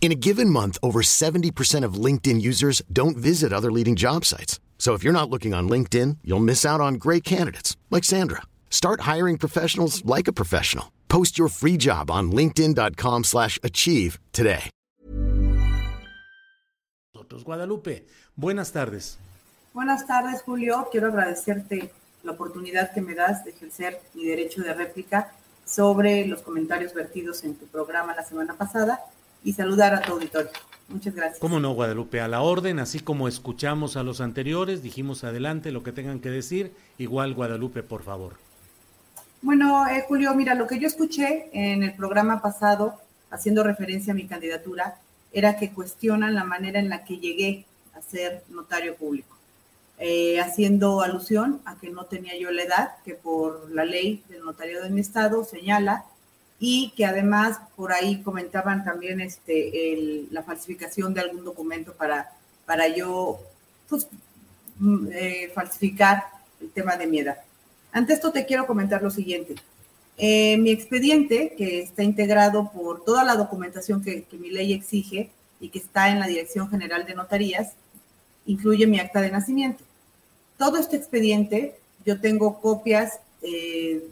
In a given month, over 70% of LinkedIn users don't visit other leading job sites. So if you're not looking on LinkedIn, you'll miss out on great candidates like Sandra. Start hiring professionals like a professional. Post your free job on linkedin.com/achieve slash achieve today. Nosotros, Guadalupe, buenas tardes. Buenas tardes, Julio. Quiero agradecerte la oportunidad que me das de ejercer mi derecho de réplica sobre los comentarios vertidos en tu programa la semana pasada y saludar a tu auditorio. Muchas gracias. ¿Cómo no, Guadalupe? A la orden, así como escuchamos a los anteriores, dijimos adelante lo que tengan que decir. Igual, Guadalupe, por favor. Bueno, eh, Julio, mira, lo que yo escuché en el programa pasado, haciendo referencia a mi candidatura, era que cuestionan la manera en la que llegué a ser notario público, eh, haciendo alusión a que no tenía yo la edad que por la ley del notario de mi estado señala y que además por ahí comentaban también este, el- la falsificación de algún documento para, para yo pues, mm, eh, falsificar el tema de mi edad. Ante esto te quiero comentar lo siguiente. Eh, mi expediente, que está integrado por toda la documentación que, que mi ley exige y que está en la Dirección General de Notarías, incluye mi acta de nacimiento. Todo este expediente, yo tengo copias eh,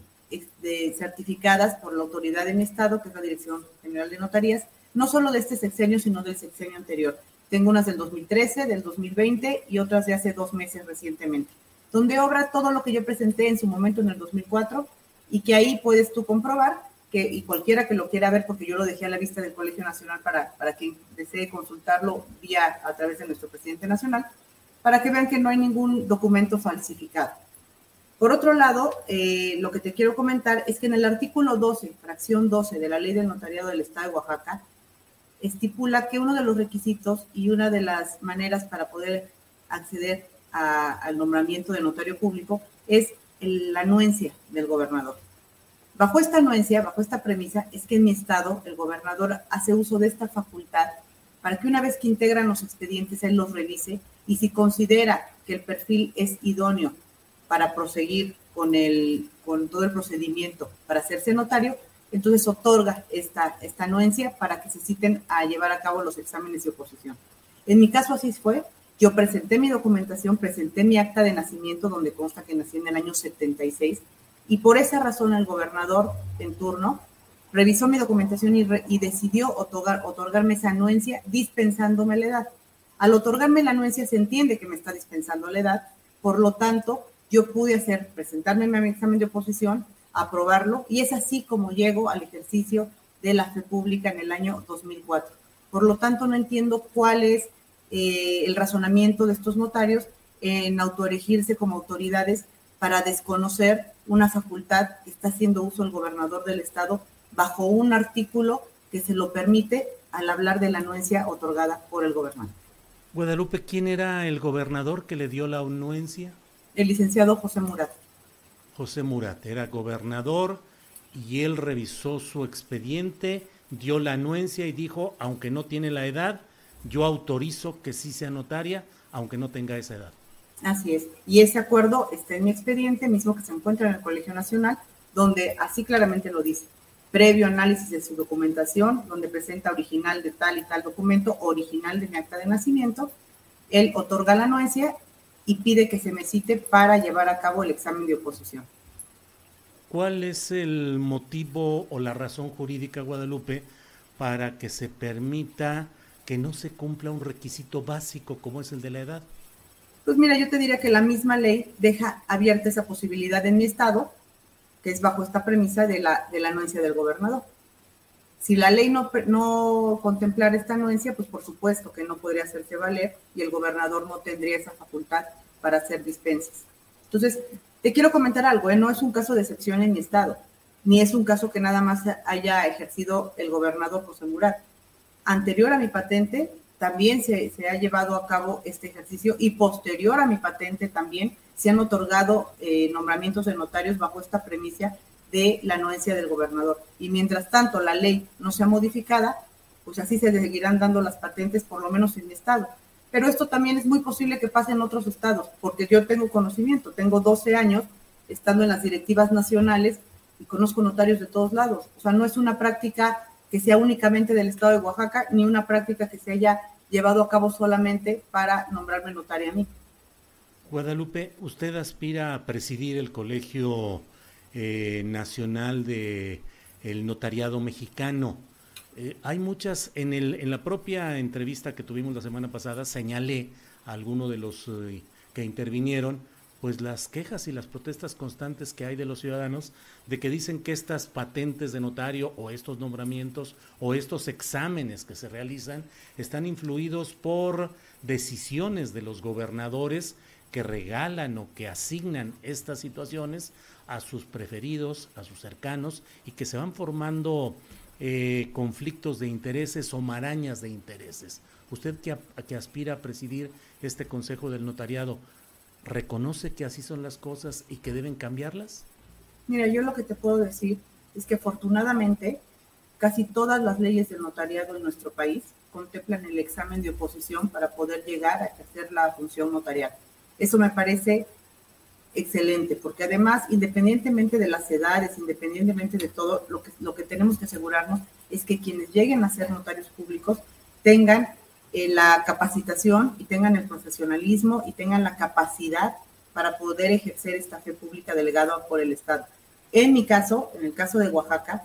de- certificadas por la autoridad de mi estado, que es la Dirección General de Notarías, no solo de este sexenio, sino del sexenio anterior. Tengo unas del 2013, del 2020 y otras de hace dos meses recientemente, donde obra todo lo que yo presenté en su momento en el 2004 y que ahí puedes tú comprobar que, y cualquiera que lo quiera ver, porque yo lo dejé a la vista del Colegio Nacional para, para quien desee consultarlo vía a través de nuestro presidente nacional, para que vean que no hay ningún documento falsificado. Por otro lado, eh, lo que te quiero comentar es que en el artículo 12, fracción 12 de la Ley del Notariado del Estado de Oaxaca, estipula que uno de los requisitos y una de las maneras para poder acceder al nombramiento de notario público es la anuencia del gobernador. Bajo esta anuencia, bajo esta premisa, es que en mi estado el gobernador hace uso de esta facultad para que una vez que integran los expedientes, él los revise y si considera que el perfil es idóneo para proseguir con, el, con todo el procedimiento para hacerse notario, entonces otorga esta, esta anuencia para que se citen a llevar a cabo los exámenes de oposición. En mi caso así fue. Yo presenté mi documentación, presenté mi acta de nacimiento donde consta que nací en el año 76 y por esa razón el gobernador en turno revisó mi documentación y, re- y decidió otorgar, otorgarme esa anuencia dispensándome la edad. Al otorgarme la anuencia se entiende que me está dispensando la edad, por lo tanto yo pude hacer, presentarme a mi examen de oposición, aprobarlo y es así como llego al ejercicio de la fe pública en el año 2004. Por lo tanto, no entiendo cuál es eh, el razonamiento de estos notarios en autoerigirse como autoridades para desconocer una facultad que está haciendo uso el gobernador del estado bajo un artículo que se lo permite al hablar de la anuencia otorgada por el gobernador. Guadalupe, ¿quién era el gobernador que le dio la anuencia? El licenciado José Murat. José Murat era gobernador y él revisó su expediente, dio la anuencia y dijo, aunque no tiene la edad, yo autorizo que sí sea notaria, aunque no tenga esa edad. Así es. Y ese acuerdo está en mi expediente, mismo que se encuentra en el Colegio Nacional, donde así claramente lo dice. Previo análisis de su documentación, donde presenta original de tal y tal documento, original de mi acta de nacimiento, él otorga la anuencia y pide que se me cite para llevar a cabo el examen de oposición. ¿Cuál es el motivo o la razón jurídica, Guadalupe, para que se permita que no se cumpla un requisito básico como es el de la edad? Pues mira, yo te diría que la misma ley deja abierta esa posibilidad en mi estado, que es bajo esta premisa de la, de la anuencia del gobernador. Si la ley no, no contemplara esta anuencia, pues por supuesto que no podría hacerse valer y el gobernador no tendría esa facultad para hacer dispensas. Entonces, te quiero comentar algo, ¿eh? no es un caso de excepción en mi estado, ni es un caso que nada más haya ejercido el gobernador José Murat. Anterior a mi patente, también se, ha llevado a cabo este ejercicio y posterior a mi patente también se han otorgado eh, nombramientos de notarios bajo esta premisa de la anuencia del gobernador. Y mientras tanto la ley no sea modificada, pues así se seguirán dando las patentes, por lo menos en mi estado. Pero esto también es muy posible que pase en otros estados, porque yo tengo conocimiento, tengo 12 años estando en las directivas nacionales y conozco notarios de todos lados. O sea, no es una práctica que sea únicamente del estado de Oaxaca, ni una práctica que se haya llevado a cabo solamente para nombrarme notaria a mí. Guadalupe, usted aspira a presidir el Colegio eh, Nacional de el Notariado Mexicano. Eh, hay muchas, en, el, en la propia entrevista que tuvimos la semana pasada, señalé a algunos de los eh, que intervinieron pues las quejas y las protestas constantes que hay de los ciudadanos de que dicen que estas patentes de notario o estos nombramientos o estos exámenes que se realizan están influidos por decisiones de los gobernadores que regalan o que asignan estas situaciones a sus preferidos, a sus cercanos y que se van formando eh, conflictos de intereses o marañas de intereses. Usted que, que aspira a presidir este Consejo del Notariado, reconoce que así son las cosas y que deben cambiarlas? Mira, yo lo que te puedo decir es que afortunadamente casi todas las leyes del notariado en nuestro país contemplan el examen de oposición para poder llegar a ejercer la función notarial. Eso me parece excelente, porque además, independientemente de las edades, independientemente de todo, lo que, lo que tenemos que asegurarnos es que quienes lleguen a ser notarios públicos tengan eh, la capacitación y tengan el profesionalismo y tengan la capacidad para poder ejercer esta fe pública delegada por el Estado. En mi caso, en el caso de Oaxaca,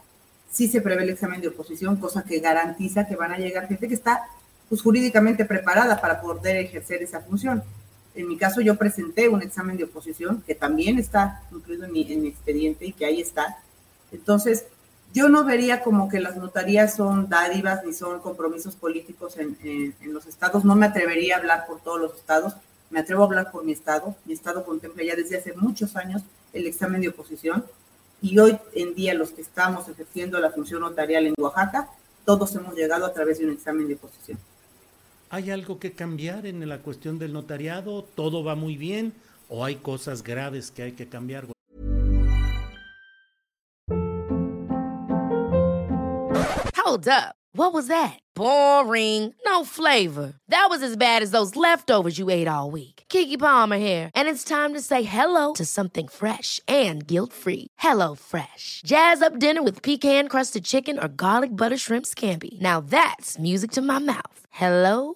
sí se prevé el examen de oposición, cosa que garantiza que van a llegar gente que está pues, jurídicamente preparada para poder ejercer esa función. En mi caso, yo presenté un examen de oposición que también está incluido en mi, en mi expediente y que ahí está. Entonces, yo no vería como que las notarías son dádivas ni son compromisos políticos en, los estados. No me atrevería a hablar por todos los estados. Me atrevo a hablar por mi estado. Mi estado contempla ya desde hace muchos años el examen de oposición. Y hoy en día los que estamos ejerciendo la función notarial en Oaxaca, todos hemos llegado a través de un examen de oposición. ¿Hay algo que cambiar en la cuestión del notariado? ¿Todo va muy bien? ¿O hay cosas graves que hay que cambiar? Hold up. What was that? Boring. No flavor. That was as bad as those leftovers you ate all week. Kiki Palmer here, and it's time to say hello to something fresh and guilt-free. Hello Fresh. Jazz up dinner with pecan-crusted chicken or garlic butter shrimp scampi. Now that's music to my mouth. Hello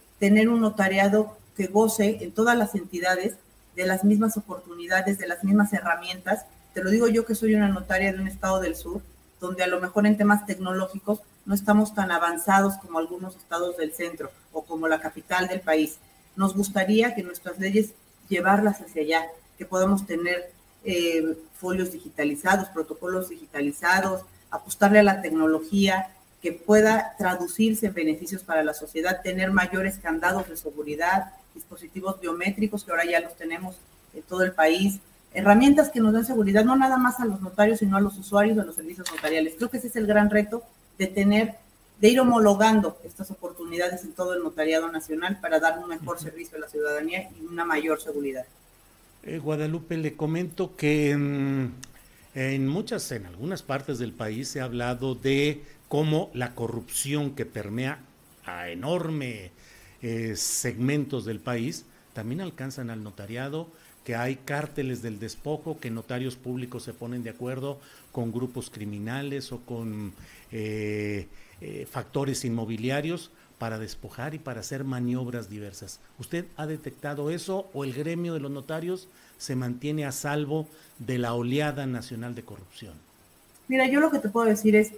tener un notariado que goce en todas las entidades de las mismas oportunidades, de las mismas herramientas. Te lo digo yo que soy una notaria de un estado del sur, donde a lo mejor en temas tecnológicos no estamos tan avanzados como algunos estados del centro o como la capital del país. Nos gustaría que nuestras leyes llevarlas hacia allá, que podamos tener eh, folios digitalizados, protocolos digitalizados, apostarle a la tecnología, que pueda traducirse en beneficios para la sociedad, tener mayores candados de seguridad, dispositivos biométricos que ahora ya los tenemos en todo el país, herramientas que nos dan seguridad no nada más a los notarios, sino a los usuarios de los servicios notariales. Creo que ese es el gran reto de tener de ir homologando estas oportunidades en todo el notariado nacional para dar un mejor servicio a la ciudadanía y una mayor seguridad. Eh, Guadalupe, le comento que en muchas, en algunas partes del país se ha hablado de cómo la corrupción que permea a enorme eh, segmentos del país también alcanzan al notariado, que hay cárteles del despojo, que notarios públicos se ponen de acuerdo con grupos criminales o con eh, eh, factores inmobiliarios para despojar y para hacer maniobras diversas. ¿Usted ha detectado eso o el gremio de los notarios se mantiene a salvo de la oleada nacional de corrupción? Mira, yo lo que te puedo decir es,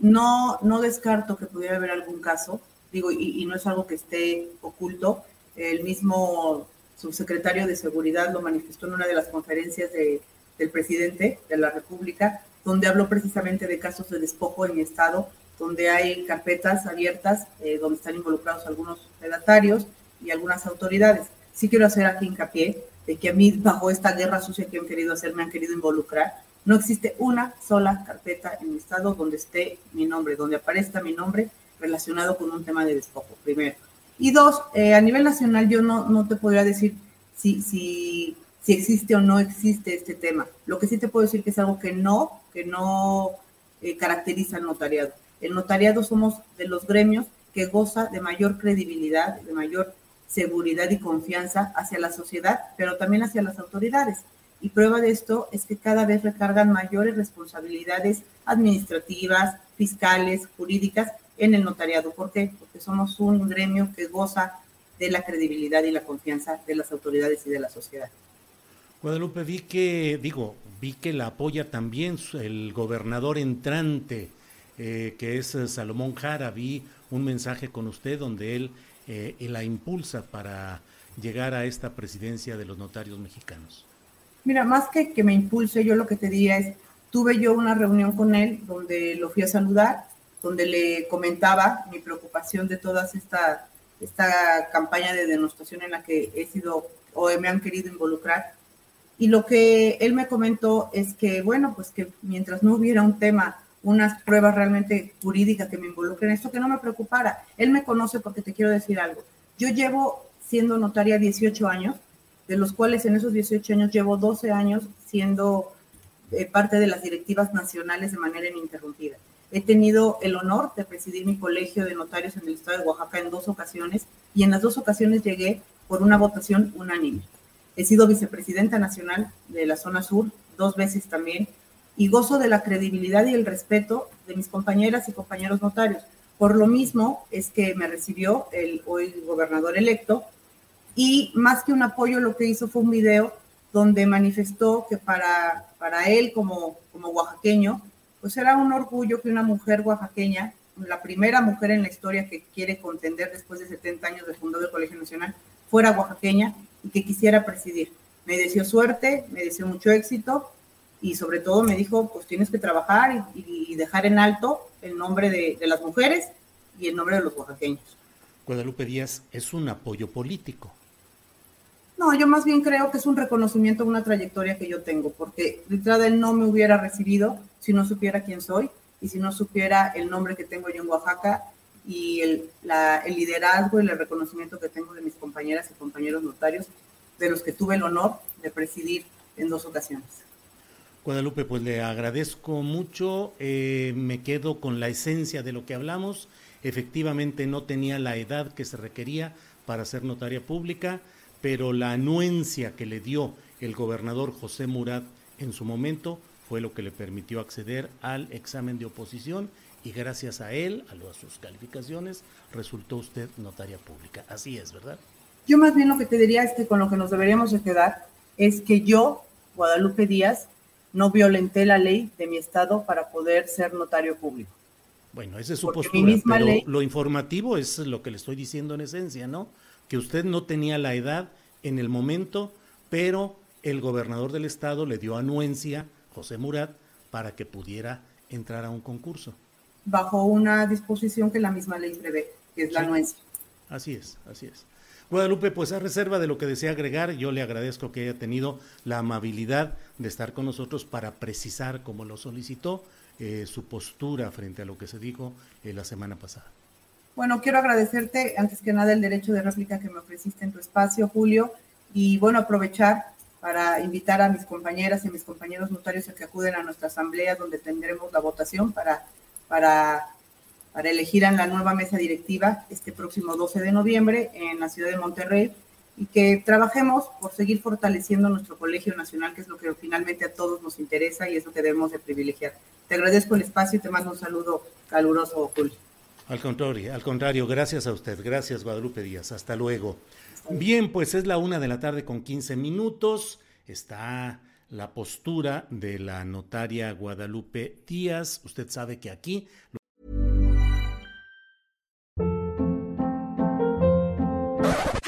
no, no descarto que pudiera haber algún caso, digo, y, no es algo que esté oculto. El mismo subsecretario de Seguridad lo manifestó en una de las conferencias de, del presidente de la República, donde habló precisamente de casos de despojo en mi estado, donde hay carpetas abiertas, eh, donde están involucrados algunos redatarios y algunas autoridades. Sí quiero hacer aquí hincapié de que a mí, bajo esta guerra sucia que han querido hacer, me han querido involucrar. No existe una sola carpeta en mi estado donde esté mi nombre, donde aparezca mi nombre relacionado con un tema de despojo, primero. Y dos, eh, a nivel nacional yo no, no te podría decir si, si, si existe o no existe este tema. Lo que sí te puedo decir que es algo que no, que no eh, caracteriza al notariado. El notariado somos de los gremios que goza de mayor credibilidad, de mayor seguridad y confianza hacia la sociedad, pero también hacia las autoridades. Y prueba de esto es que cada vez recargan mayores responsabilidades administrativas, fiscales, jurídicas en el notariado. ¿Por qué? Porque somos un gremio que goza de la credibilidad y la confianza de las autoridades y de la sociedad. Guadalupe, vi que, digo, vi que la apoya también el gobernador entrante, eh, que es Salomón Jara. Vi un mensaje con usted donde él, eh, la impulsa para llegar a esta presidencia de los notarios mexicanos. Mira, más que que me impulse, yo lo que te diría es, tuve yo una reunión con él donde lo fui a saludar, donde le comentaba mi preocupación de toda esta, esta campaña de denostación en la que he sido o me han querido involucrar. Y lo que él me comentó es que, bueno, pues que mientras no hubiera un tema, unas pruebas realmente jurídicas que me involucren, esto que no me preocupara. Él me conoce porque te quiero decir algo. Yo llevo siendo notaria 18 años, de los cuales en esos 18 años llevo 12 años siendo eh, parte de las directivas nacionales de manera ininterrumpida. He tenido el honor de presidir mi colegio de notarios en el estado de Oaxaca en dos ocasiones y en las dos ocasiones llegué por una votación unánime. He sido vicepresidenta nacional de la zona sur dos veces también y gozo de la credibilidad y el respeto de mis compañeras y compañeros notarios. Por lo mismo es que me recibió el hoy gobernador electo y más que un apoyo lo que hizo fue un video donde manifestó que para, para él como, como oaxaqueño pues era un orgullo que una mujer oaxaqueña, la primera mujer en la historia que quiere contender después de 70 años de fundado del Colegio Nacional, fuera oaxaqueña y que quisiera presidir. Me deseó suerte, me deseó mucho éxito y sobre todo me dijo, pues tienes que trabajar y, y dejar en alto el nombre de, de las mujeres y el nombre de los oaxaqueños. Guadalupe Díaz es un apoyo político. No, yo más bien creo que es un reconocimiento a una trayectoria que yo tengo, porque detrás de él no me hubiera recibido si no supiera quién soy y si no supiera el nombre que tengo yo en Oaxaca y el, la, el liderazgo y el reconocimiento que tengo de mis compañeras y compañeros notarios, de los que tuve el honor de presidir en dos ocasiones. Guadalupe, pues le agradezco mucho, eh, me quedo con la esencia de lo que hablamos, efectivamente no tenía la edad que se requería para ser notaria pública, pero la anuencia que le dio el gobernador José Murat en su momento fue lo que le permitió acceder al examen de oposición y gracias a él, a, sus calificaciones, resultó usted notaria pública. Así es, ¿verdad? Yo más bien lo que te diría es que con lo que nos deberíamos de quedar es que yo, Guadalupe Díaz, no violenté la ley de mi estado para poder ser notario público. Bueno, esa es su Porque postura, pero ley... lo informativo es lo que le estoy diciendo en esencia, ¿no? que usted no tenía la edad en el momento, pero el gobernador del estado le dio anuencia, José Murat, para que pudiera entrar a un concurso. Bajo una disposición que la misma ley prevé, que es la anuencia. Así es, así es. Guadalupe, pues a reserva de lo que desea agregar, yo le agradezco que haya tenido la amabilidad de estar con nosotros para precisar, como lo solicitó, eh, su postura frente a lo que se dijo eh, la semana pasada. Bueno, quiero agradecerte antes que nada el derecho de réplica que me ofreciste en tu espacio, Julio, y bueno, aprovechar para invitar a mis compañeras y mis compañeros notarios a que acuden a nuestra asamblea donde tendremos la votación para, para, para elegir a la nueva mesa directiva este próximo 12 de noviembre en la ciudad de Monterrey y que trabajemos por seguir fortaleciendo nuestro colegio nacional, que es lo que finalmente a todos nos interesa y es lo que debemos de privilegiar. Te agradezco el espacio y te mando un saludo caluroso, Julio. Al contrario, al contrario, gracias a usted, gracias Guadalupe Díaz, hasta luego. Bien, pues es la una de la tarde con 15 minutos, está la postura de la notaria Guadalupe Díaz, usted sabe que aquí...